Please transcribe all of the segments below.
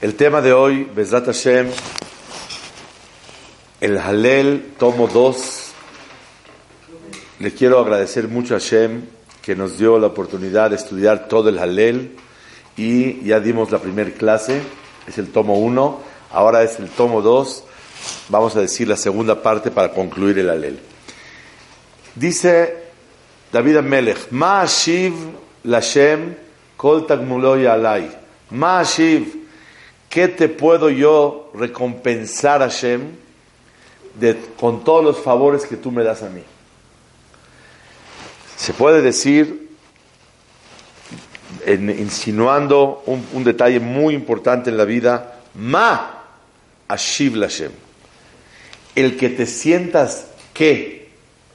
El tema de hoy, Bezrat Hashem, el Halel, tomo 2. Le quiero agradecer mucho a Hashem que nos dio la oportunidad de estudiar todo el Halel y ya dimos la primera clase, es el tomo 1, ahora es el tomo 2. Vamos a decir la segunda parte para concluir el Halel. Dice David Amelech, Ma Shiv Lashem Kol Tagmuloy Alay. Ma Shiv ¿Qué te puedo yo recompensar, Hashem, con todos los favores que tú me das a mí? Se puede decir, insinuando un, detalle muy importante en la vida, Ma Ashiv Hashem. El que te sientas que,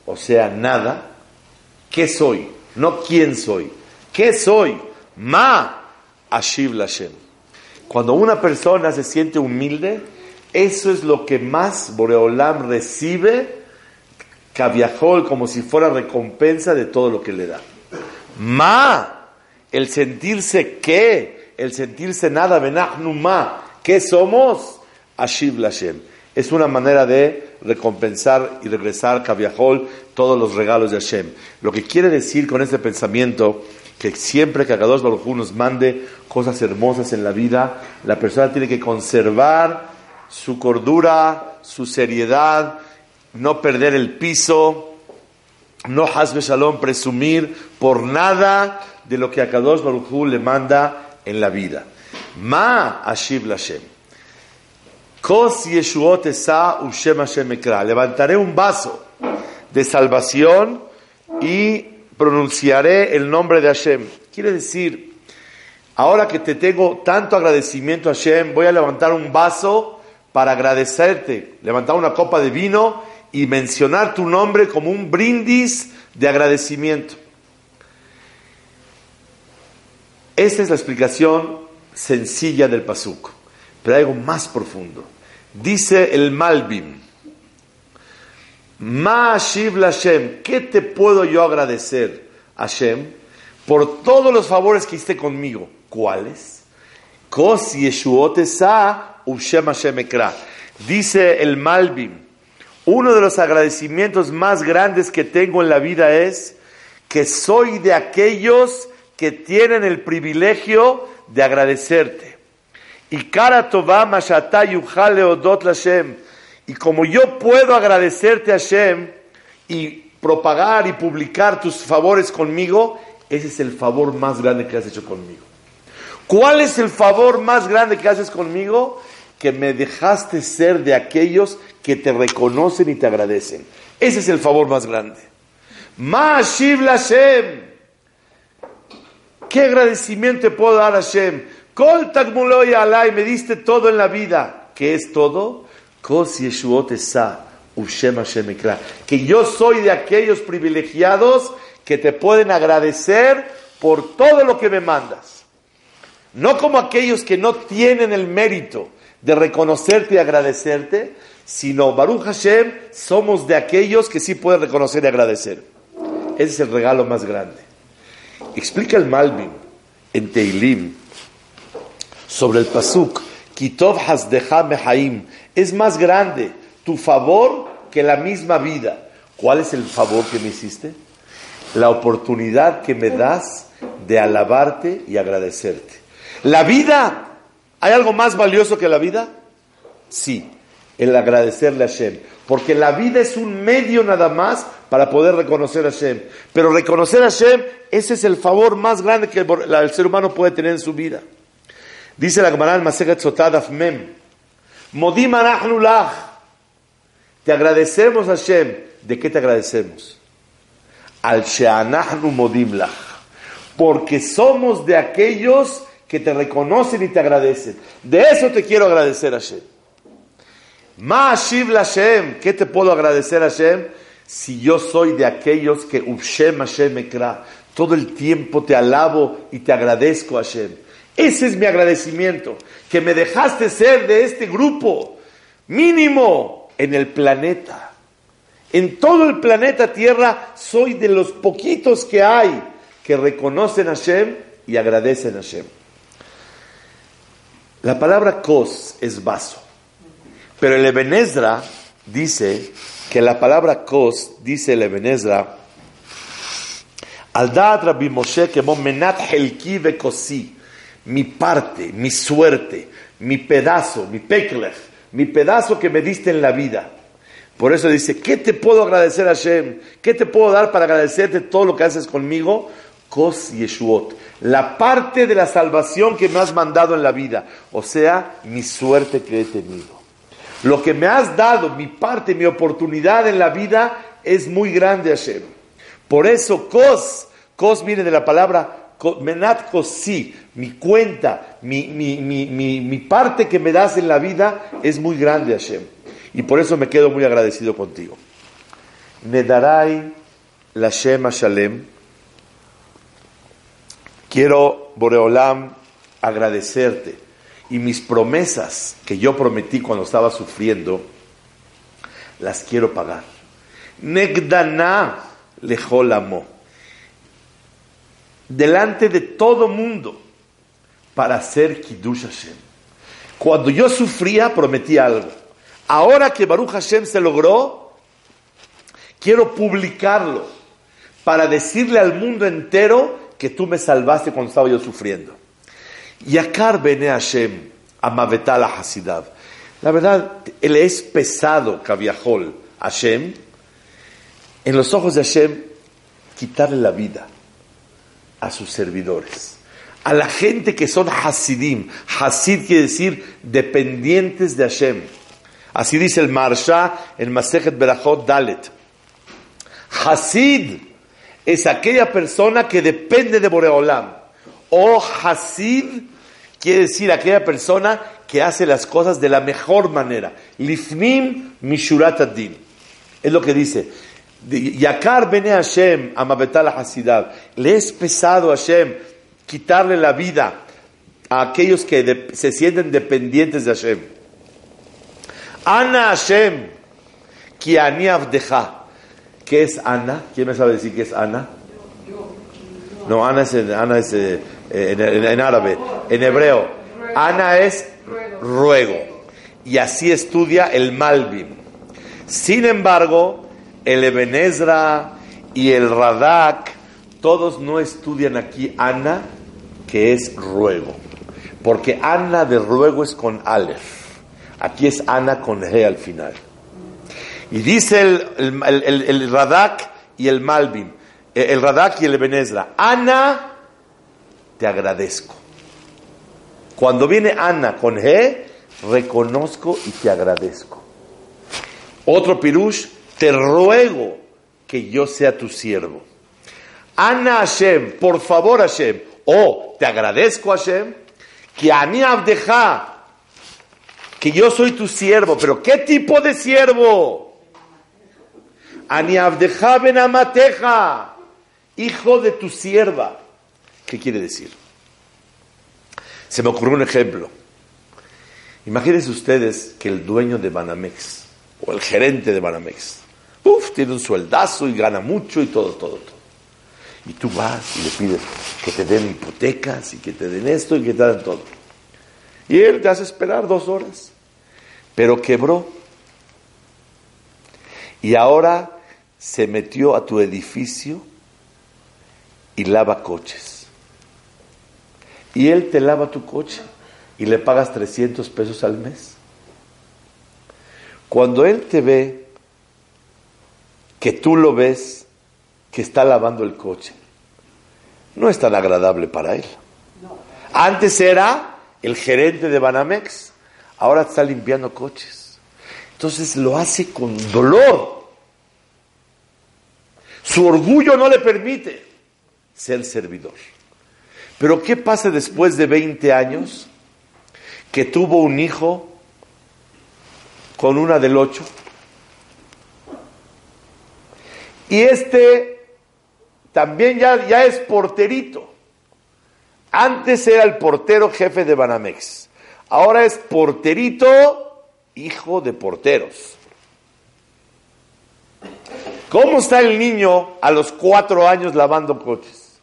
o sea, nada, ¿qué soy? No quién soy. ¿Qué soy? Ma Ashiv Hashem. Cuando una persona se siente humilde, eso es lo que más Boreolam recibe, cabiajol, como si fuera recompensa de todo lo que le da. Ma, el sentirse qué, el sentirse nada, benachnu ma, ¿qué somos? Ashiv Lashem. Es una manera de recompensar y regresar cabiajol todos los regalos de Hashem. Lo que quiere decir con ese pensamiento que siempre que Akadosh Baruj Hu nos mande cosas hermosas en la vida, la persona tiene que conservar su cordura, su seriedad, no perder el piso, no hasbe shalom presumir por nada de lo que Akadosh Baruj Hu le manda en la vida. Ma ashiv lashem. Kos yeshuot esa ushem Hashem Levantaré un vaso de salvación y pronunciaré el nombre de Hashem. Quiere decir, ahora que te tengo tanto agradecimiento Hashem, voy a levantar un vaso para agradecerte, levantar una copa de vino y mencionar tu nombre como un brindis de agradecimiento. Esta es la explicación sencilla del pasuk, pero hay algo más profundo. Dice el Malbim, Ma Shiv Hashem, ¿qué te puedo yo agradecer, Hashem, por todos los favores que hiciste conmigo? ¿Cuáles? Kos Dice el Malbim, uno de los agradecimientos más grandes que tengo en la vida es que soy de aquellos que tienen el privilegio de agradecerte. Y cara tová mashata yuchale odot Hashem y como yo puedo agradecerte a Hashem y propagar y publicar tus favores conmigo, ese es el favor más grande que has hecho conmigo. ¿Cuál es el favor más grande que haces conmigo? Que me dejaste ser de aquellos que te reconocen y te agradecen. Ese es el favor más grande. Mashiv Hashem. ¿Qué agradecimiento puedo dar a Hashem? Kol alay, me diste todo en la vida. ¿Qué es todo? Que yo soy de aquellos privilegiados que te pueden agradecer por todo lo que me mandas. No como aquellos que no tienen el mérito de reconocerte y agradecerte, sino Baruch Hashem, somos de aquellos que sí pueden reconocer y agradecer. Ese es el regalo más grande. Explica el Malvin en Teilim sobre el Pasuk, Kitov Hasdecha Mehaim, es más grande tu favor que la misma vida. ¿Cuál es el favor que me hiciste? La oportunidad que me das de alabarte y agradecerte. La vida, ¿hay algo más valioso que la vida? Sí, el agradecerle a Hashem. Porque la vida es un medio nada más para poder reconocer a Hashem. Pero reconocer a Hashem, ese es el favor más grande que el, ser humano puede tener en su vida. Dice la Gemara al Masejet Sotad Mem, Modim Te agradecemos, Hashem. ¿De qué te agradecemos? Al Sheanahnu Modim. Porque somos de aquellos que te reconocen y te agradecen. De eso te quiero agradecer a Hashem. Ma Hashem, ¿qué te puedo agradecer a Hashem? Si yo soy de aquellos que Ushem Hashem Ekra, todo el tiempo te alabo y te agradezco a Hashem. Ese es mi agradecimiento, que me dejaste ser de este grupo mínimo en el planeta. En todo el planeta Tierra soy de los poquitos que hay que reconocen a Hashem y agradecen a Hashem. La palabra kos es vaso, pero el Ebenezra dice que la palabra kos, dice el Ebenezra, al Rabbi Moshe que menat helki kosi, mi parte, mi suerte, mi pedazo, mi peklech, mi pedazo que me diste en la vida. Por eso dice, ¿qué te puedo agradecer Hashem? ¿Qué te puedo dar para agradecerte todo lo que haces conmigo? Kos Yeshuot, la parte de la salvación que me has mandado en la vida, o sea, mi suerte que he tenido. Lo que me has dado, mi parte, mi oportunidad en la vida, es muy grande, Hashem. Por eso, Kos, Kos viene de la palabra Menat Kosi, mi cuenta, mi, mi, mi, mi, parte que me das en la vida es muy grande, Hashem. Y por eso me quedo muy agradecido contigo. Nedarai Lashem Shalem. Quiero, Boreolam, agradecerte. Y mis promesas que yo prometí cuando estaba sufriendo, las quiero pagar. Negdana lejolamo. Delante de todo mundo para hacer Kiddush Hashem. Cuando yo sufría, prometí algo. Ahora que Baruch Hashem se logró, quiero publicarlo para decirle al mundo entero que tú me salvaste cuando estaba yo sufriendo. Yakar bene Hashem, amavetal hasidav. La verdad, él es pesado, Kaviahol, Hashem. En los ojos de Hashem, quitarle la vida a sus servidores. A la gente que son Hasidim. Hasid quiere decir dependientes de Hashem. Así dice el Marsha, el Masejet Berachot Dalet. Hasid es aquella persona que depende de Boreolam. O Hasid quiere decir aquella persona que hace las cosas de la mejor manera. Lifnim Mishurat Adin. Es lo que dice. Yakar bene Hashem amabetal Hasidav. Le es pesado a Hashem quitarle la vida a aquellos que se sienten dependientes de Hashem. Ana Hashem, ki ani avdeja. ¿Qué es Ana? ¿Quién me sabe decir qué es Ana? No, Ana es, Ana es eh, en, árabe. En hebreo, Ana es ruego. Y así estudia el Malvin. Sin embargo, el Ebenezra y el Radak, todos no estudian aquí Ana, que es ruego. Porque Ana de ruego es con Aleph. Aquí es Ana con G al final. Y dice el, Radak y el Malvin, eh, el Radak y el Ebenezra, Ana, te agradezco. Cuando viene Ana con G, reconozco y te agradezco. Otro pirush, te ruego que yo sea tu siervo. Ana Hashem, por favor Hashem, o te agradezco Hashem, que a mí abdeja, que yo soy tu siervo, pero ¿qué tipo de siervo? Ani ben amateja, hijo de tu sierva. ¿Qué quiere decir? Se me ocurrió un ejemplo. Imagínense ustedes que el dueño de Banamex, o el gerente de Banamex, uf, tiene un sueldazo y gana mucho y todo, todo, todo. Y tú vas y le pides que te den hipotecas y que te den esto y que te den todo. Y él te hace esperar dos horas. Pero quebró y ahora se metió a tu edificio y lava coches. Y él te lava tu coche y le pagas 300 pesos al mes. Cuando él te ve, que tú lo ves, que está lavando el coche, no es tan agradable para él. Antes era el gerente de Banamex, ahora está limpiando coches. Entonces lo hace con dolor. Su orgullo no le permite ser servidor. Pero ¿qué pasa después de 20 años que tuvo un hijo con una del 8? Y este también ya, ya es porterito. Antes era el portero jefe de Banamex. Ahora es porterito, hijo de porteros. ¿Cómo está el niño a los cuatro años lavando coches?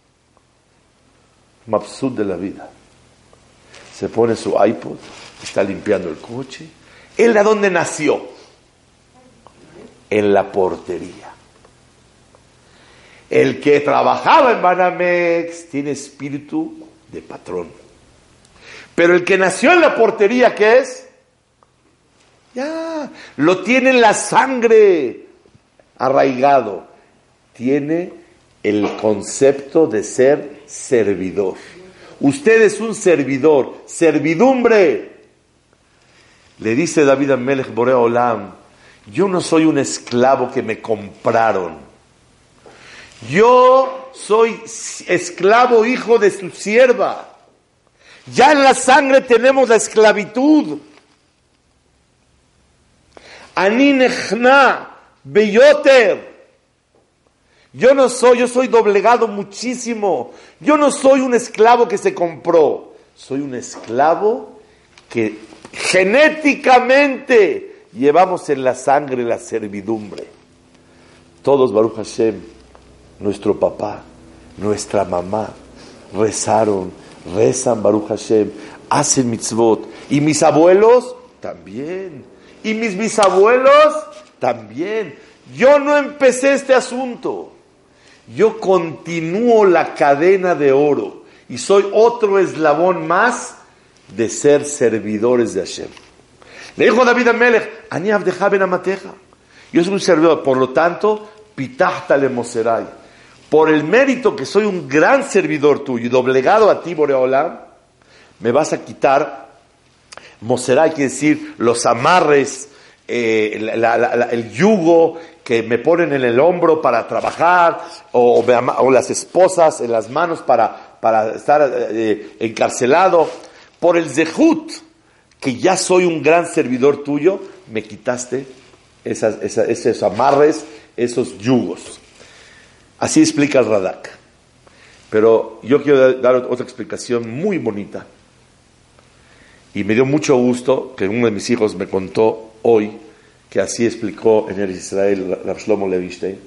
Mapsud de la vida. Se pone su iPod, está limpiando el coche. ¿Él de dónde nació? En la portería. El que trabajaba en Banamex tiene espíritu de patrón. Pero el que nació en la portería, ¿qué es? Ya, lo tiene en la sangre arraigado. Tiene el concepto de ser servidor. Usted es un servidor, servidumbre. Le dice David Amelech Borea Olam, yo no soy un esclavo que me compraron. Yo soy esclavo hijo de su sierva. Ya en la sangre tenemos la esclavitud. Aninechna, Beyoter. Yo no soy, yo soy doblegado muchísimo. Yo no soy un esclavo que se compró. Soy un esclavo que genéticamente llevamos en la sangre la servidumbre. Todos, Baruch Hashem, nuestro papá, nuestra mamá, rezaron, rezan Baruch Hashem, hacen mitzvot. Y mis abuelos también. Y mis bisabuelos también. Yo no empecé este asunto. Yo continúo la cadena de oro y soy otro eslabón más de ser servidores de Hashem. Le dijo David a Melech, Amateja. Yo soy un servidor, por lo tanto, pitahta le moserai por el mérito que soy un gran servidor tuyo y doblegado a ti, Boreolam, me vas a quitar, Moseray quiere decir los amarres, eh, el yugo que me ponen en el hombro para trabajar, o, las esposas en las manos para, para estar eh, encarcelado, por el zehut, que ya soy un gran servidor tuyo, me quitaste esos amarres, esos yugos. Así explica el Radak. Pero yo quiero dar otra explicación muy bonita. Y me dio mucho gusto que uno de mis hijos me contó hoy que así explicó en el Israel Rav Shlomo Levistein.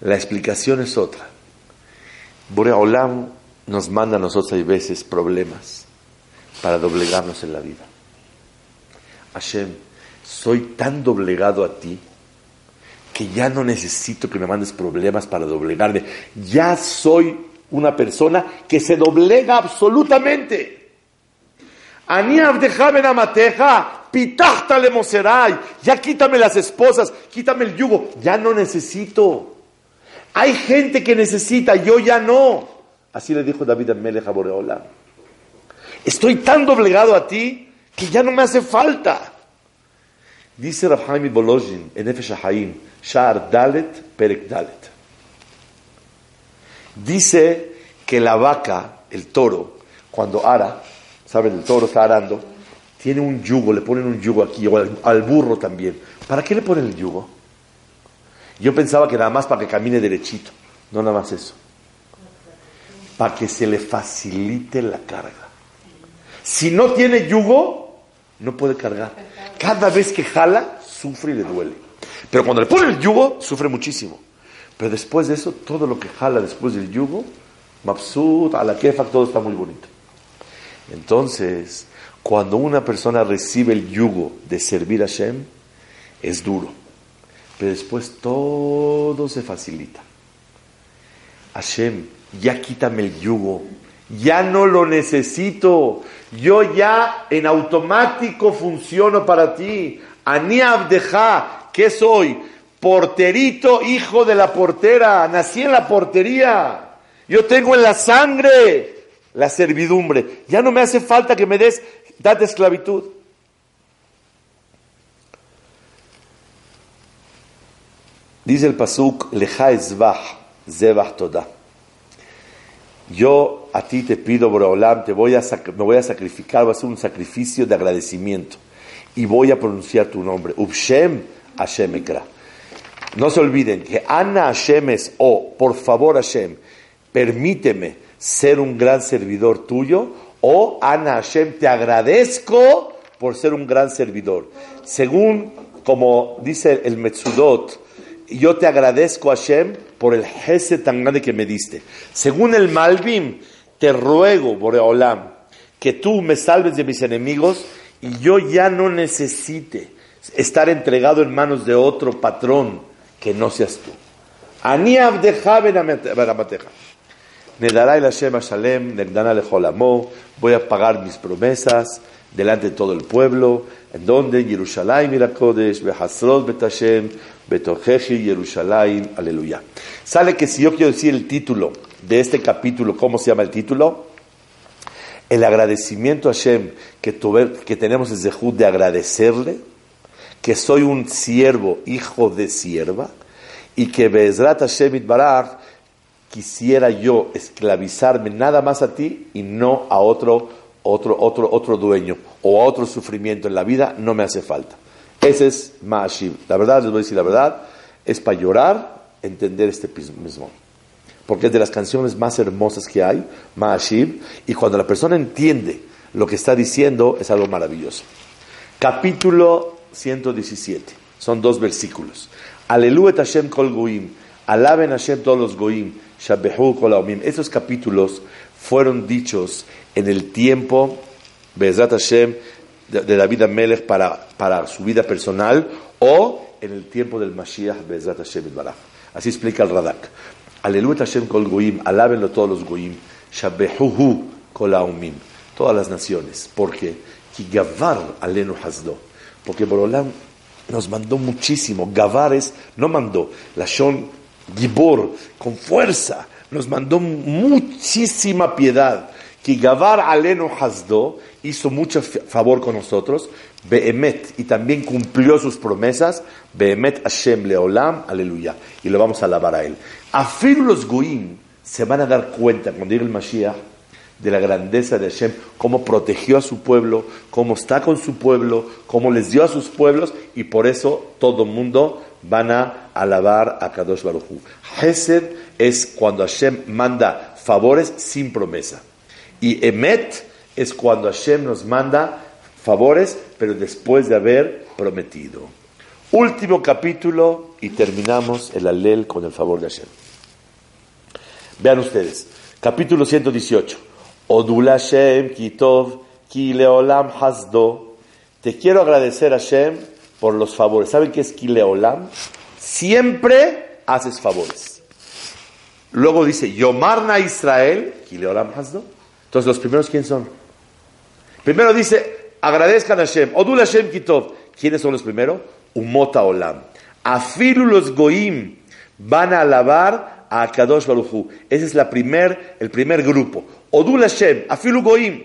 La explicación es otra. Borea Olam nos manda a nosotros a veces problemas para doblegarnos en la vida. Hashem, soy tan doblegado a ti que ya no necesito que me mandes problemas para doblegarme. Ya soy una persona que se doblega absolutamente. Ya quítame las esposas, quítame el yugo. Ya no necesito. Hay gente que necesita, yo ya no. Así le dijo David a Melech Boreola. Estoy tan doblegado a ti que ya no me hace falta. Dice Rabhaim Bolojin en Efesh Shar Dalet Perek Dalet. Dice que la vaca, el toro, cuando ara, ¿saben? El toro está arando, tiene un yugo, le ponen un yugo aquí, o al, burro también. ¿Para qué le ponen el yugo? Yo pensaba que nada más para que camine derechito, no nada más eso. Para que se le facilite la carga. Si no tiene yugo, no puede cargar. Cada vez que jala, sufre y le duele. Pero cuando le pone el yugo, sufre muchísimo. Pero después de eso, todo lo que jala después del yugo, mabsut, a todo está muy bonito. Entonces, cuando una persona recibe el yugo de servir a Hashem, es duro. Pero después todo se facilita. Hashem, ya quítame el yugo. Ya no lo necesito. Yo ya en automático funciono para ti. Ani abdeja, ¿Qué soy? Porterito, hijo de la portera. Nací en la portería. Yo tengo en la sangre la servidumbre. Ya no me hace falta que me des date esclavitud. Dice el pasuk, leja zebach toda. Yo a ti te pido, Boreolam, te voy a me voy a sacrificar, voy a hacer un sacrificio de agradecimiento y voy a pronunciar tu nombre. Ubshem Hashem Ekra. No se olviden que Ana Hashem es o, por favor Hashem, permíteme ser un gran servidor tuyo, o Ana Hashem, te agradezco por ser un gran servidor. Según, como dice el Metzudot, yo te agradezco Hashem por el jefe tan grande que me diste. Según el Malvim, te ruego, Boreolam, que tú me salves de mis enemigos y yo ya no necesite estar entregado en manos de otro patrón que no seas tú. Ani dará el Hashem Shalem, voy a pagar mis promesas delante de todo el pueblo, en donde Jerusalén Mirakodesh, Behasrot Betashem, Betojeji Jerusalén, aleluya. Sale que si yo quiero decir el título de este capítulo, ¿cómo se llama el título? El agradecimiento a Hashem que, que tenemos desde Jud de agradecerle, que soy un siervo, hijo de sierva, y que Bezrat Hashem Itbarach quisiera yo esclavizarme nada más a ti y no a otro, otro, otro, otro dueño o a otro sufrimiento en la vida, no me hace falta. Ese es Ma'ashiv. La verdad, les voy a decir la verdad, es para llorar, entender este mismo. Porque es de las canciones más hermosas que hay, Ma'ashiv, y cuando la persona entiende lo que está diciendo, es algo maravilloso. Capítulo 117, son dos versículos. Aleluya Hashem kol goim, alaben Hashem todos los goim, esos capítulos fueron dichos en el tiempo, Bezrat Hashem, de, David Amelech para, para su vida personal o en el tiempo del Mashiach, Bezrat Hashem Baraj. Así explica el Radak. Aleluya Hashem kol goim, alábenlo todos los goim, shabehuhu kol todas las naciones. porque Ki gavar alenu hasdo. Porque Borolam nos mandó muchísimo. Gavar es, no mandó. La Shon Gibor, con fuerza, nos mandó muchísima piedad. Gavar Aleno Hasdo hizo mucho favor con nosotros. Behemet, y también cumplió sus promesas. Behemet Hashem Leolam, aleluya. Y lo vamos a alabar a él. Afir los Goim se van a dar cuenta cuando llegue el Mashiach de la grandeza de Hashem, cómo protegió a su pueblo, cómo está con su pueblo, cómo les dio a sus pueblos, y por eso todo mundo van a alabar a Kadosh Baruch Hu. Hesed es cuando Hashem manda favores sin promesa. Y Emet es cuando Hashem nos manda favores, pero después de haber prometido. Último capítulo y terminamos el alel con el favor de Hashem. Vean ustedes, capítulo 118. Odul Hashem kitov ki leolam hasdo. Te quiero agradecer Hashem por los favores. ¿Saben qué es Kileolam? Siempre haces favores. Luego dice, Yomarna Israel, Kileolam Hasdo. Entonces, ¿los primeros quién son? Primero dice, agradezcan a Hashem. Odul Hashem Kitov. ¿Quiénes son los primeros? Umota Olam. Afilu los Goim van a alabar a Kadosh Baruchu. Ese es la primer, el primer grupo. Odul Hashem, Afilu Goim.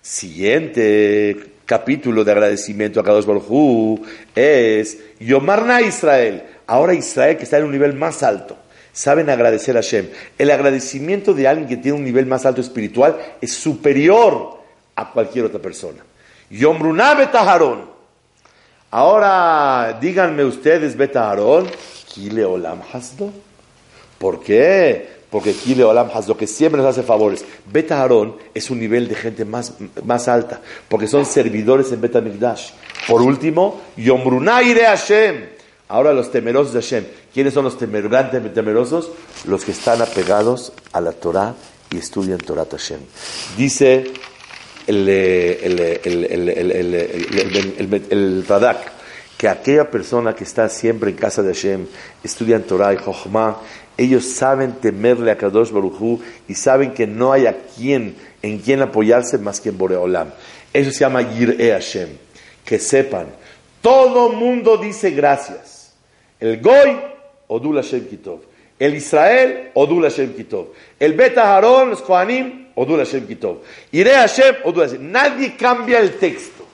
Siguiente capítulo de agradecimiento a Kadosh Baruj es Yomarna Israel. Ahora Israel que está en un nivel más alto. Saben agradecer a Hashem. El agradecimiento de alguien que tiene un nivel más alto espiritual es superior a cualquier otra persona. Yomruna Betaharón. Ahora díganme ustedes, Betaharón, Kile Olam Hasdo. ¿Por qué? porque Kile Olam lo que siempre nos hace favores. Beta Aarón es un nivel de gente más, más alta, porque son servidores en Beta Migdash. Por último, Yomrunai de Hashem. Ahora los temerosos de Hashem. ¿Quiénes son los temerosos? Los que están apegados a la Torah y estudian Torah Hashem. Dice el, el, que aquella persona que está siempre en casa de Hashem, estudian Torah y Chokhmah, ellos saben temerle a Kadosh Baruchu y saben que no hay a quien, en quien apoyarse más que en Boreolam. Eso se llama Yir'e Hashem. Que sepan, todo mundo dice gracias. El Goy, Odul Hashem Kitov. El Israel, Odul Hashem Kitov. El Beta Harón, los Kohanim, Odul Hashem Kitov. Yir'e Hashem, Odul Hashem. Nadie cambia el texto.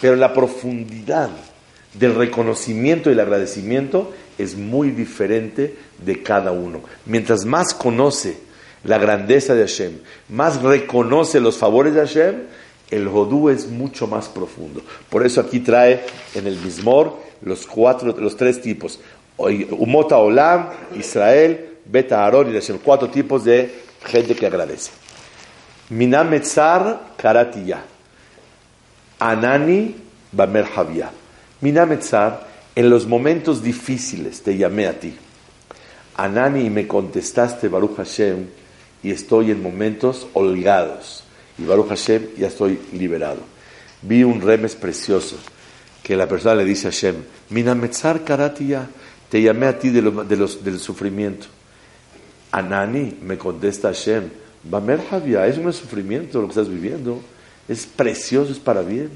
Pero la profundidad del reconocimiento y el agradecimiento es muy diferente de cada uno. Mientras más conoce la grandeza de Hashem, más reconoce los favores de Hashem, el Hodú es mucho más profundo. Por eso aquí trae en el Mismor los cuatro, los tres tipos. Umota Olam, Israel, Beta Aaron y Hashem. Cuatro tipos de gente que agradece. Minametzar Karatiya. Anani Bamer Javia. Minametzar, en los momentos difíciles te llamé a ti. Anani y me contestaste Baruch Hashem y estoy en momentos holgados. Y Baruch Hashem ya estoy liberado. Vi un remes precioso que la persona le dice a Hashem, Minametzar Karatiya, te llamé a ti de, los, del sufrimiento. Anani me contesta Hashem, Bamer Javia, es un sufrimiento lo que estás viviendo, es precioso, es para bien.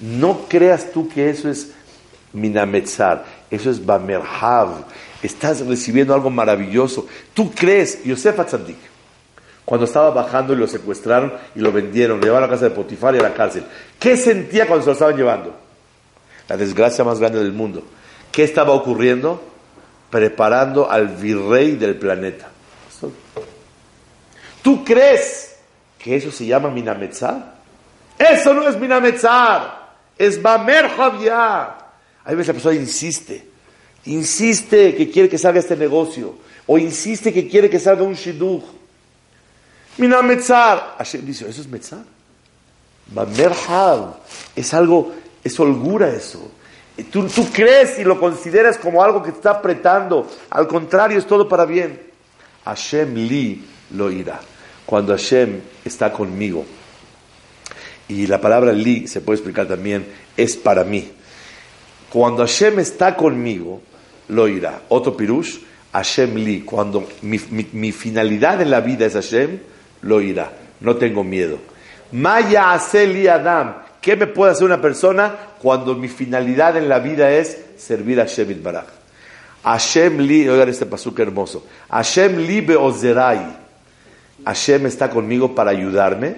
No creas tú que eso es Minametzar, eso es Bamerhav, estás recibiendo algo maravilloso. Tú crees, Yosef Atzadik, cuando estaba bajando y lo secuestraron y lo vendieron, lo llevaron a la casa de Potifar y a la cárcel, ¿qué sentía cuando se lo estaban llevando? La desgracia más grande del mundo. ¿Qué estaba ocurriendo? Preparando al virrey del planeta. ¿Tú crees que eso se llama Minametzar? Eso no es Minametzar, es Bamer Javia. Hay veces la persona insiste, insiste que quiere que salga este negocio, o insiste que quiere que salga un shidduch. Minametzar. Hashem dice, eso es Metzar. Bamer. Es algo, es holgura eso. Tú, crees y lo consideras como algo que te está apretando. Al contrario, es todo para bien. Hashem li lo irá. Cuando Hashem está conmigo. Y la palabra li se puede explicar también, es para mí. Cuando Hashem está conmigo, lo irá. Otro pirush, Hashem li. Cuando mi, finalidad en la vida es Hashem, lo irá. No tengo miedo. Maya aseli Adam. ¿Qué me puede hacer una persona cuando mi finalidad en la vida es servir a Hashem Baraj? Hashem li, oigan este pasuk hermoso. Hashem li beozerai. Hashem está conmigo para ayudarme.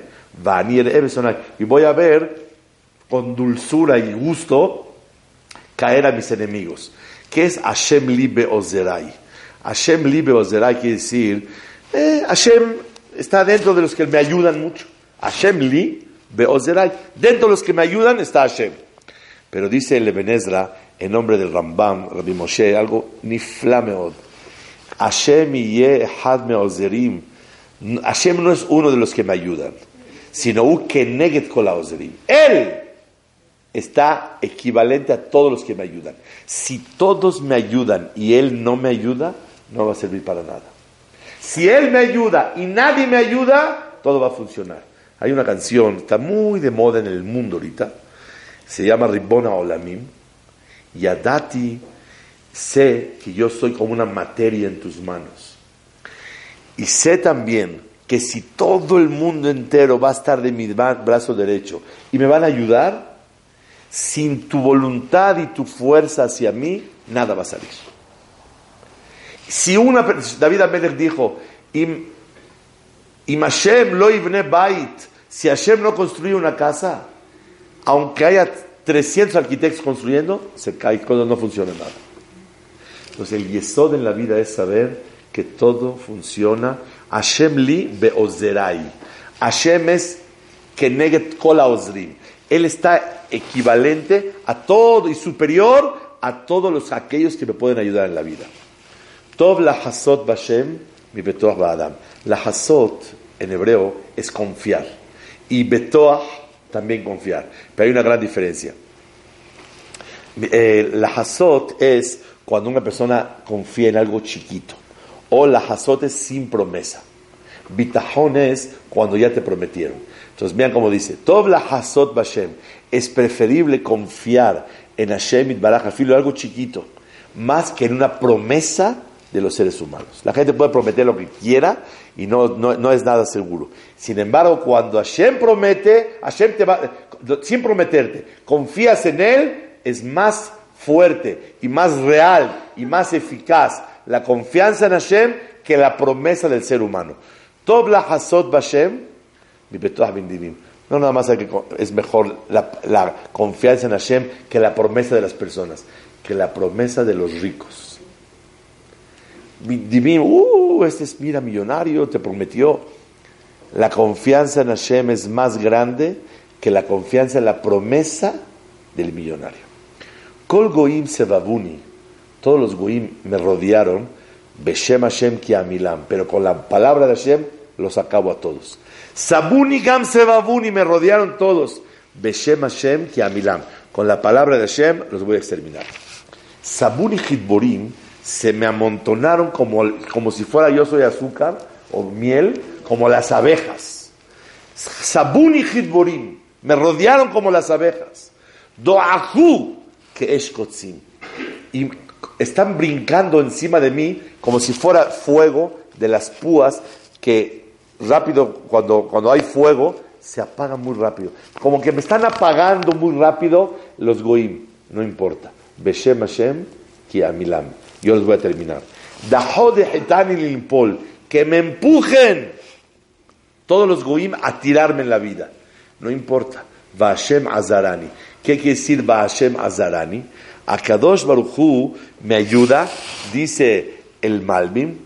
Y voy a ver con dulzura y gusto caer a mis enemigos. ¿Qué es Hashem li beozerai? Hashem li beozerai quiere decir, eh, Hashem está dentro de los que me ayudan mucho. Hashem li Beozerai. Dentro de los que me ayudan está Hashem. Pero dice el Ebenezra, en nombre del Rambam, Rabbi Moshe, algo ni flameod. Hashem ye had meozerim. Hashem no es uno de los que me ayudan, sino un keneget kol ozerim. Él está equivalente a todos los que me ayudan. Si todos me ayudan y él no me ayuda, no va a servir para nada. Si él me ayuda y nadie me ayuda, todo va a funcionar. Hay una canción, está muy de moda en el mundo ahorita, se llama Ribona Olamim, y Adati, sé que yo soy como una materia en tus manos. Y sé también que si todo el mundo entero va a estar de mi brazo derecho y me van a ayudar, sin tu voluntad y tu fuerza hacia mí, nada va a salir. Si una David Amelech dijo, y Hashem lo bait. Si Hashem no construye una casa, aunque haya 300 arquitectos construyendo, se cae, cuando no funciona nada. Entonces el yesod en la vida es saber que todo funciona. Hashem li beozerai. Hashem es keneget kol ozrim. Él está equivalente a todo y superior a todos los aquellos que me pueden ayudar en la vida. Tov la hasot bashem mi ba'adam. La hasot en hebreo es confiar. Y betoach también confiar. Pero hay una gran diferencia. Eh, la hasot es cuando una persona confía en algo chiquito. O la hasot es sin promesa. Bitajón es cuando ya te prometieron. Entonces vean cómo dice, Tov la hasot bashem. Es preferible confiar en Hashem y Baraj, algo chiquito, más que en una promesa de los seres humanos. La gente puede prometer lo que quiera y no, no, es nada seguro. Sin embargo, cuando Hashem promete, Hashem te va, sin prometerte, confías en Él, es más fuerte y más real y más eficaz la confianza en Hashem que la promesa del ser humano. Tobla Hasot Bashem, no nada más que, es mejor la, la confianza en Hashem que la promesa de las personas, que la promesa de los ricos. Uh, uh, este es, mira, millonario, te prometió. La confianza en Hashem es más grande que la confianza en la promesa del millonario. Kol goim sebabuni, todos los goim me rodearon, beshem Hashem ki amilam, pero con la palabra de Hashem los acabo a todos. Sabuni gam sebabuni, me rodearon todos, beshem Hashem ki amilam, con la palabra de Hashem los voy a exterminar. Sabuni hitborim, se me amontonaron como, como si fuera yo soy azúcar o miel, como las abejas. Sabuni hitborim, me rodearon como las abejas. Doahu, que es Y están brincando encima de mí como si fuera fuego de las púas que rápido, cuando, cuando hay fuego, se apagan muy rápido. Como que me están apagando muy rápido los goim. No importa. Beshem Hashem, ki amilam. Yo les voy a terminar. Que me empujen todos los goim a tirarme en la vida. No importa. Vashem Azarani. ¿Qué quiere decir Vashem Azarani? Akadosh Baruchu me ayuda, dice el Malbim.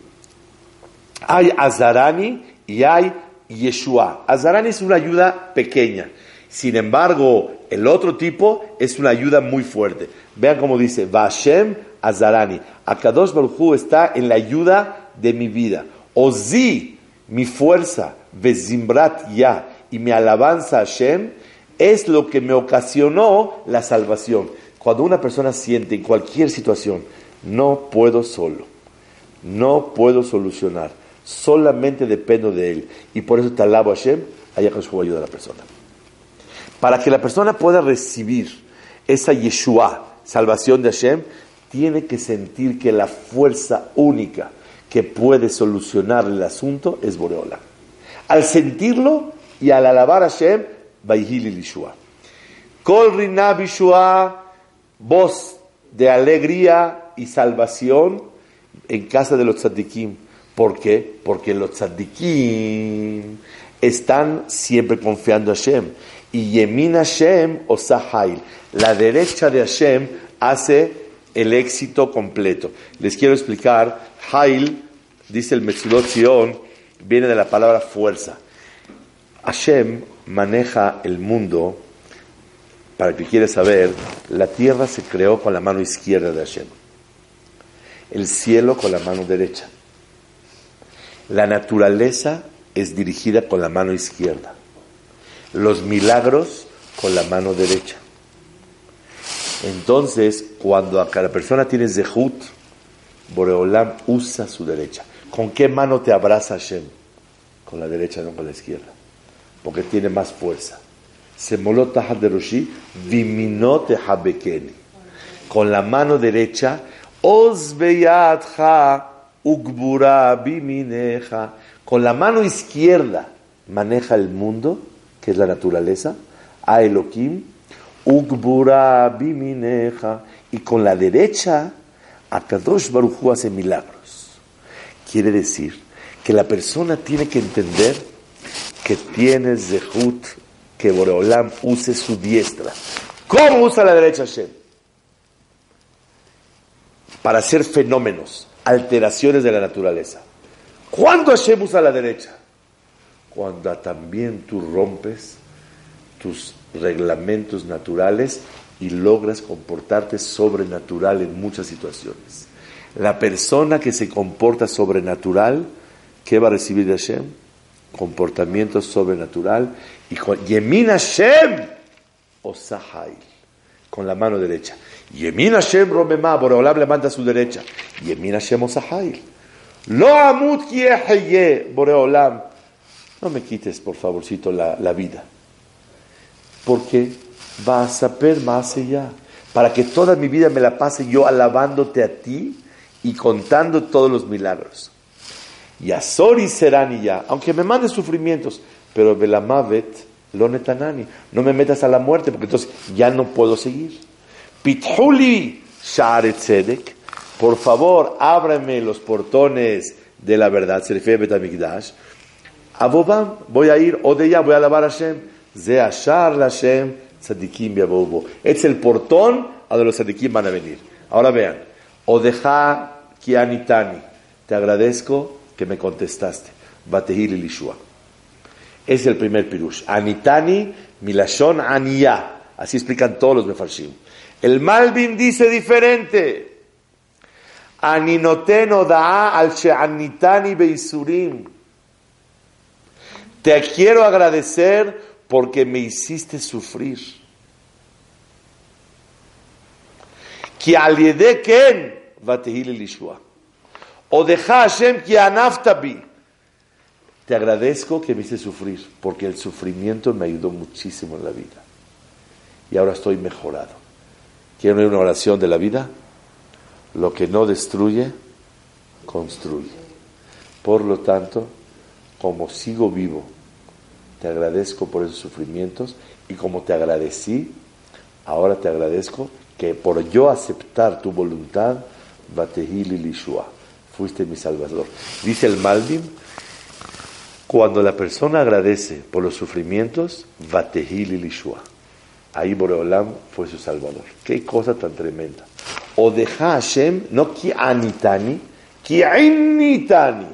Hay Azarani y hay Yeshua. Azarani es una ayuda pequeña. Sin embargo, el otro tipo es una ayuda muy fuerte. Vean cómo dice, Vashem Azarani. Akadosh Baruchu está en la ayuda de mi vida. Ozi, mi fuerza, Vezimbrat Ya, y mi alabanza a Hashem, es lo que me ocasionó la salvación. Cuando una persona siente en cualquier situación, no puedo solo, no puedo solucionar, solamente dependo de Él. Y por eso te alabo a Hashem, allá que ayuda a la persona. Para que la persona pueda recibir esa Yeshua, salvación de Hashem, tiene que sentir que la fuerza única que puede solucionar el asunto es Boreola. Al sentirlo y al alabar a Hashem, Baihili Lishua. Kol Bishua, voz de alegría y salvación en casa de los tzadikim. ¿Por qué? Porque los tzadikim están siempre confiando a Hashem. Y Yemin Hashem o Sahail, la derecha de Hashem hace el éxito completo. Les quiero explicar, Hail, dice el Metzulot Zion, viene de la palabra fuerza. Hashem maneja el mundo, para que quiere saber, la tierra se creó con la mano izquierda de Hashem, el cielo con la mano derecha. La naturaleza es dirigida con la mano izquierda, los milagros con la mano derecha. Entonces, cuando la persona tiene zehut, Boreolam usa su derecha. ¿Con qué mano te abraza Hashem? Con la derecha, no con la izquierda porque tiene más fuerza. Con la mano derecha. Con la mano izquierda maneja el mundo, que es la naturaleza, a Elohim, ugbura bimineja. Y con la derecha, a Kadosh Baruchu hace milagros. Quiere decir que la persona tiene que entender que tiene Zehut que Boreolam use su diestra. ¿Cómo usa la derecha Hashem? Para hacer fenómenos, alteraciones de la naturaleza. ¿Cuándo Hashem usa la derecha? Cuando también tú rompes tus reglamentos naturales y logras comportarte sobrenatural en muchas situaciones. La persona que se comporta sobrenatural, ¿qué va a recibir de Hashem? comportamiento sobrenatural y con Yemin Hashem o con la mano derecha. Yemin Hashem Romemá, Boreolam le manda a su derecha. Yemin Hashem o Sahail. Lo amut Boreolam. No me quites, por favorcito, la, la vida. Porque va a saber más allá. Para que toda mi vida me la pase yo alabándote a ti y contando todos los milagros. Y Azori serán ya, aunque me mandes sufrimientos, pero Belamavet lo netanani, no me metas a la muerte, porque entonces ya no puedo seguir. Pithuli Sharet Tzedek, por favor, ábrame los portones de la verdad, se refiere a Betamikdash. Abobam, voy a ir, o de ya voy a alabar a Hashem. Es el portón a donde los Tzadikim van a venir. Ahora vean, Odeja Kianitani, te agradezco que me contestaste. Batehil Lishua. Es el primer pirush. Anitani milashon aniya. Así explican todos los mefarshim. El Malvin dice diferente. Aninoteno da al she'anitani beisurim. Te quiero agradecer porque me hiciste sufrir. O deja Hashem que anaftabi. Te agradezco que me hice sufrir, porque el sufrimiento me ayudó muchísimo en la vida. Y ahora estoy mejorado. ¿Quieren una oración de la vida? Lo que no destruye, construye. Por lo tanto, como sigo vivo, te agradezco por esos sufrimientos y como te agradecí, ahora te agradezco que por yo aceptar tu voluntad, Batehili Lishua, fuiste mi salvador. Dice el Maldim, cuando la persona agradece por los sufrimientos, Batehili Lishua. Ahí Boreolam fue su salvador. Qué cosa tan tremenda. O deja Hashem, no ki anitani, ki anitani.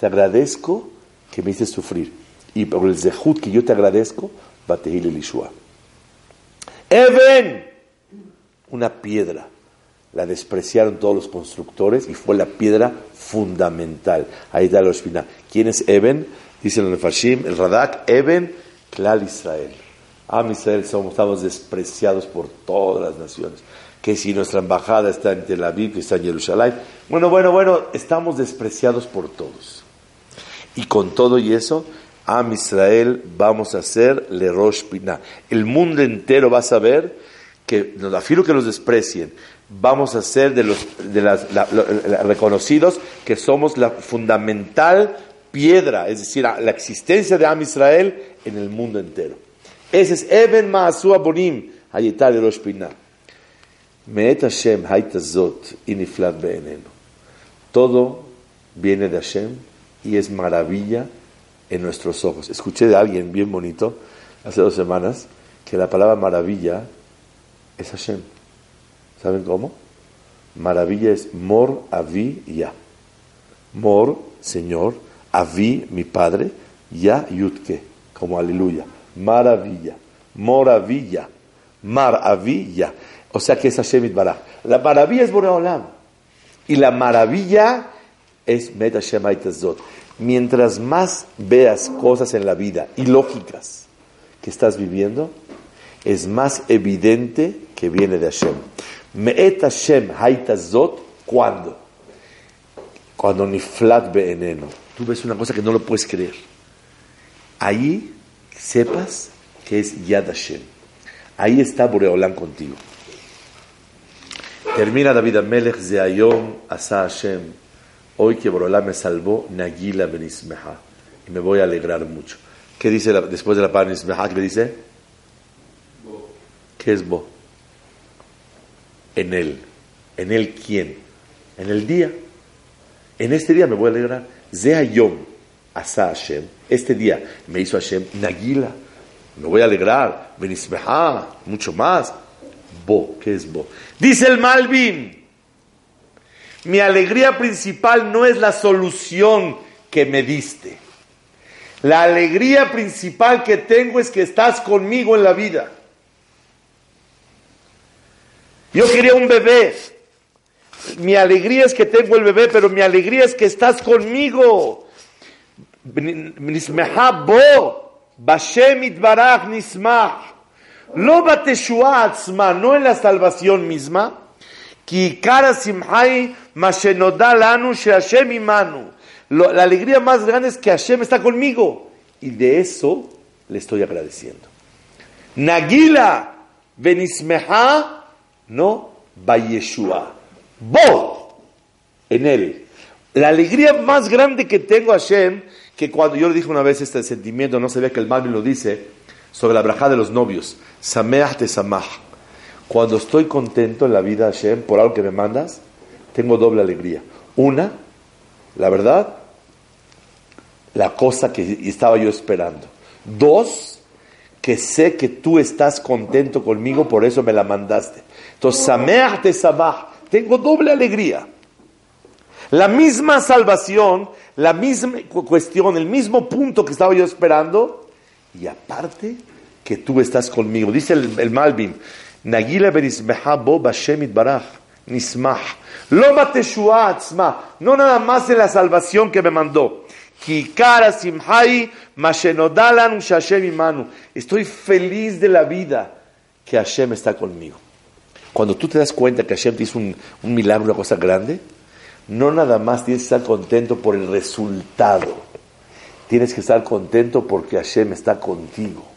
Te agradezco que me hice sufrir. Y por el zehut que yo te agradezco, Batehili Lishua. Even, una piedra. La despreciaron todos los constructores y fue la piedra fundamental. Ahí está los final. ¿Quién es Eben? Dicen el Fashim, el Radak, Eben, Klal Israel. Am Israel somos, estamos despreciados por todas las naciones. Que si nuestra embajada está en Tel Aviv, que está en Jerusalén. Bueno, bueno, bueno, estamos despreciados por todos. Y con todo y eso, Am Israel vamos a hacer le Rosh Pinah. El mundo entero va a saber que, nos afirmo que los desprecien, vamos a ser de los reconocidos que somos la fundamental piedra, es decir, la, existencia de Am Israel en el mundo entero. Ese es Eben Maasu Abonim, Hayetar de Rosh Pinah. Meet Hashem Haitazot Iniflat Be'enenu. Todo viene de Hashem y es maravilla en nuestros ojos. Escuché de alguien bien bonito hace dos semanas que la palabra maravilla es Hashem. ¿Saben cómo? Maravilla es mor, avi, ya. Mor, Señor, avi, mi Padre, ya, yutke, como aleluya. Maravilla, moravilla, maravilla. O sea que es Hashem Baraj. La maravilla es Boreolam. Y la maravilla es Met Hashem Mientras más veas cosas en la vida ilógicas que estás viviendo, es más evidente que viene de Hashem. Me'et Hashem haitazot, ¿cuándo? Cuando ni flat eneno. Tú ves una cosa que no lo puedes creer. Ahí sepas que es Yad Hashem. Ahí está Boreolán contigo. Termina David Amelech Zeayom Asa Hashem. Hoy que Boreolán me salvó, Nagila Benismeha. Y me voy a alegrar mucho. ¿Qué dice después de la palabra Nismeha? ¿Qué dice? ¿Qué es Bo? En él. ¿En él quién? En el día. En este día me voy a alegrar. Zea Yom Asa Hashem. Este día me hizo Hashem Nagila. Me voy a alegrar. Benismeha. Mucho más. Bo. ¿Qué es Bo? Dice el Malvin. Mi alegría principal no es la solución que me diste. La alegría principal que tengo es que estás conmigo en la vida. Yo quería un bebé. Mi alegría es que tengo el bebé, pero mi alegría es que estás conmigo. no en la salvación misma, la alegría más grande es que Hashem está conmigo. Y de eso le estoy agradeciendo. Nagila benismeha, no Bayeshua. Bo en él. La alegría más grande que tengo Hashem, que cuando yo le dije una vez este sentimiento, no sabía que el Malvin lo dice, sobre la braja de los novios. Sameach te samach. Cuando estoy contento en la vida, Hashem, por algo que me mandas, tengo doble alegría. Una, la verdad, la cosa que estaba yo esperando. Dos, que sé que tú estás contento conmigo, por eso me la mandaste. Entonces, Sameach de Sabah, tengo doble alegría. La misma salvación la misma cuestión, el mismo punto que estaba yo esperando, y aparte que tú estás conmigo. Dice el, el Malvin, Nagila bo. Loma no nada más en la salvación que me mandó. Kikara simhai mashenodalan shashem imanu. Estoy feliz de la vida que Hashem está conmigo. Cuando tú te das cuenta que Hashem te hizo un milagro, una cosa grande, no nada más tienes que estar contento por el resultado. Tienes que estar contento porque Hashem está contigo.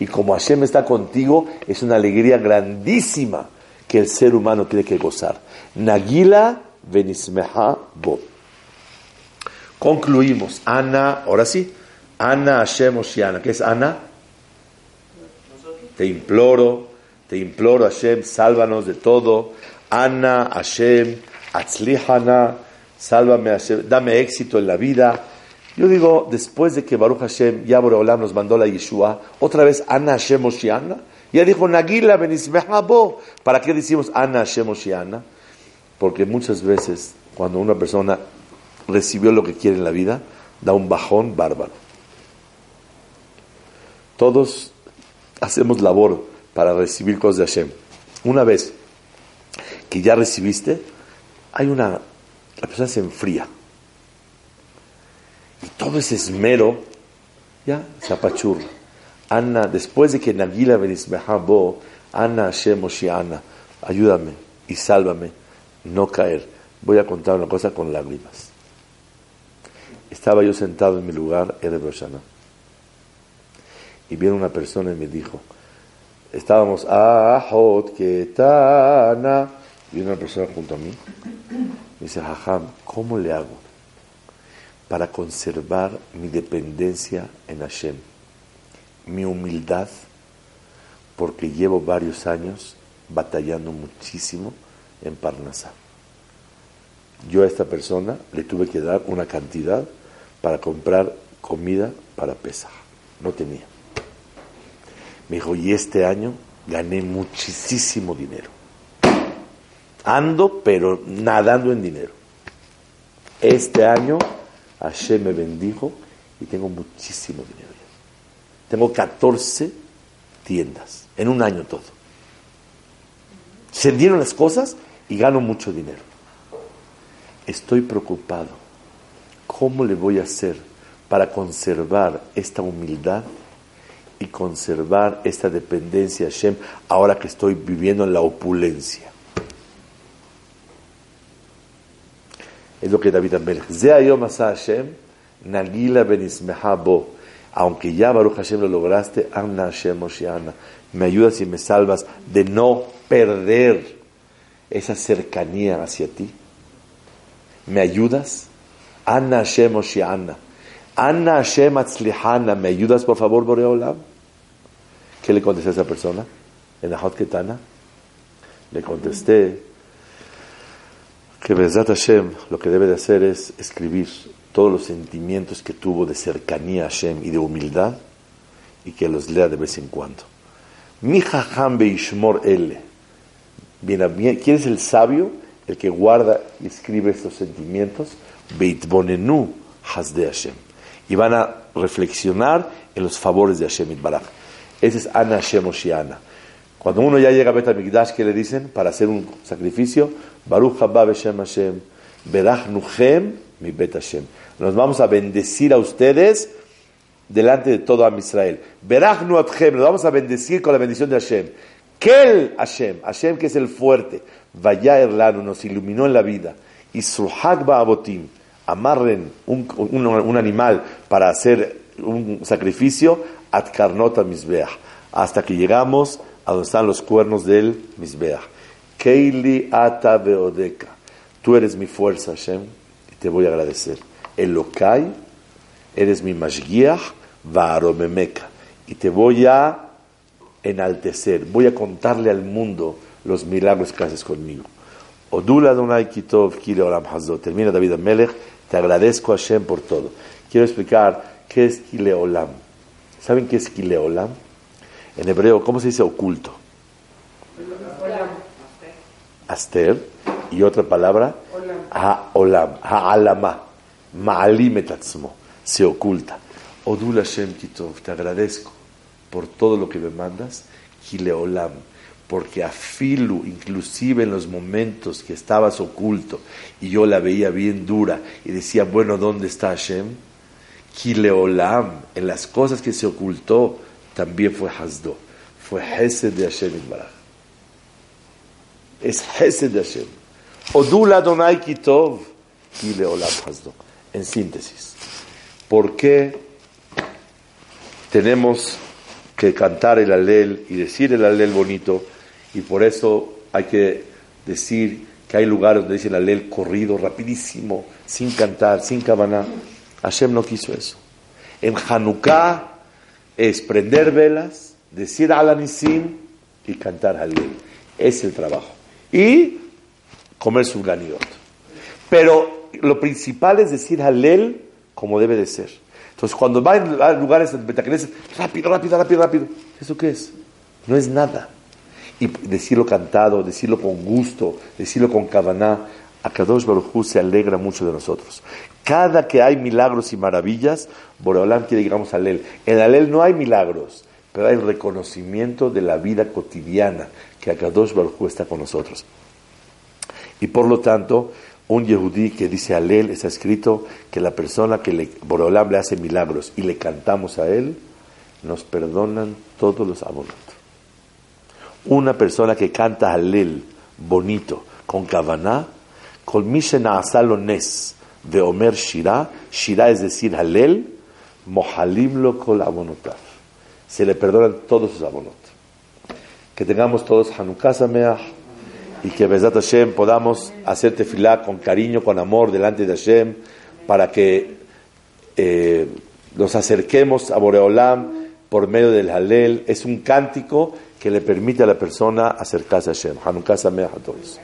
Y como Hashem está contigo, es una alegría grandísima que el ser humano tiene que gozar. Nagila venismeha bo. Concluimos. Ana, ahora sí. Ana Hashem Oshiana. ¿Qué es Ana? Te imploro, te imploro Hashem, sálvanos de todo. Ana Hashem, Atzlihana, sálvame Hashem, dame éxito en la vida. Yo digo, después de que Baruch Hashem, ya Boreolam nos mandó la Yeshua, otra vez Ana Hashem Oshiana. Ya dijo Nagila Benismehabo. ¿Para qué decimos Ana Hashem Oshiana? Porque muchas veces cuando una persona recibió lo que quiere en la vida, da un bajón bárbaro. Todos hacemos labor para recibir cosas de Hashem. Una vez que ya recibiste, hay una, la persona se enfría. Y todo ese esmero, ya, se apachurra. Ana, después de que Nagila Benismehabo, Ana Hashem Ana, ayúdame y sálvame, no caer. Voy a contar una cosa con lágrimas. Estaba yo sentado en mi lugar, Erev Roshana, y viene una persona y me dijo, estábamos, Ahot Ketana, y una persona junto a mí, me dice, Jajam, ¿cómo le hago para conservar mi dependencia en Hashem, mi humildad, porque llevo varios años batallando muchísimo en Parnasá. Yo a esta persona le tuve que dar una cantidad para comprar comida para pesar. No tenía. Me dijo, y este año gané muchísimo dinero. Ando, pero nadando en dinero. Este año Hashem me bendijo y tengo muchísimo dinero. Tengo 14 tiendas, en un año todo. Se dieron las cosas y gano mucho dinero. Estoy preocupado. ¿Cómo le voy a hacer para conservar esta humildad y conservar esta dependencia a Hashem ahora que estoy viviendo en la opulencia? Es lo que David Amelech. Aunque ya Baruch Hashem lo lograste, Anna Hashem Me ayudas y me salvas de no perder esa cercanía hacia ti. ¿Me ayudas? Anna Hashem Oshiana. Anna Hashem Atzlihana. ¿Me ayudas, por favor, Boreolam? ¿Qué le contesté a esa persona? En la Ketana. Le contesté que Bezat Hashem lo que debe de hacer es escribir todos los sentimientos que tuvo de cercanía a Hashem y de humildad y que los lea de vez en cuando. Mi jajam beishmor ele. ¿Quién es el sabio? El que guarda y escribe estos sentimientos. Beitbonenu hasde Hashem. Y van a reflexionar en los favores de Hashem Baraj. Ese es Ana Hashem Oshiana. Cuando uno ya llega a Bet HaMikdash, ¿qué le dicen? Para hacer un sacrificio, Baruch haba Beshem Hashem, Berach Nuchem mi Bet Hashem. Nos vamos a bendecir a ustedes delante de todo Am Israel. Berach Nuatchem, nos vamos a bendecir con la bendición de Hashem. Kel Hashem, Hashem que es el fuerte, Vaya Erlanu, nos iluminó en la vida. Y Sulhak Ba'abotim, amarren un, un, un, animal para hacer un sacrificio, Atkarnota Misbeach, hasta que llegamos a donde están los cuernos del Misbeach. Keili ata beodeka. Tú eres mi fuerza, Hashem, y te voy a agradecer. Elokai, eres mi mashgiach, varomemeka. Y te voy a enaltecer, voy a contarle al mundo los milagros que haces conmigo. Odula Adonai Kitov Kile Olam Hazot. Termina David Amelech, te agradezco a Hashem por todo. Quiero explicar qué es Kile Olam. ¿Saben qué es Kile Olam? En hebreo, ¿cómo se dice oculto? Aster. Y otra palabra, ha-olam, ha-alama. Ma'alim se oculta. Odul Hashem Kitov, te agradezco por todo lo que me mandas, Kileolam, porque afilu, inclusive en los momentos que estabas oculto y yo la veía bien dura y decía, bueno, ¿dónde está Hashem? Kileolam, en las cosas que se ocultó, también fue Hasdo, fue Hesed de Hashem Baraj. Es Hesed de Hashem. Odul Adonai Kitov, Kileolam Hasdo. En síntesis, ¿por qué tenemos que cantar el alel y decir el alel bonito? Y por eso hay que decir que hay lugares donde dice el alel corrido, rapidísimo, sin cantar, sin cabana. Hashem no quiso eso. En Hanukkah es prender velas, decir alanisim y cantar alel. Es el trabajo. Y comer su ganiot. Pero lo principal es decir halel como debe de ser. Entonces, cuando va a lugares de rápido, rápido, rápido, rápido. ¿Eso qué es? No es nada. Y decirlo cantado, decirlo con gusto, decirlo con kavaná, Akadosh Baruj se alegra mucho de nosotros. Cada que hay milagros y maravillas, Boreolam quiere que digamos Alel. En Alel no hay milagros, pero hay reconocimiento de la vida cotidiana, que Akadosh Baruj está con nosotros. Y por lo tanto, un yehudí que dice Alel, está escrito que la persona que le, Boreolam le hace milagros y le cantamos a él, nos perdonan todos los abonos. Una persona que canta Alel bonito, con Kavaná, con Mishena Asalones de Omer Shira, Shira es decir Alel, Mohalimlo kol abonotav. Se le perdonan todos sus abonot. Que tengamos todos Hanukkah Sameach y que Bezat Hashem podamos hacer tefilá con cariño, con amor delante de Hashem, para que eh, nos acerquemos a Boreolam por medio del Halel. Es un cántico que le permite a la persona acercarse a Hashem. Hanukkah Sameach a todos.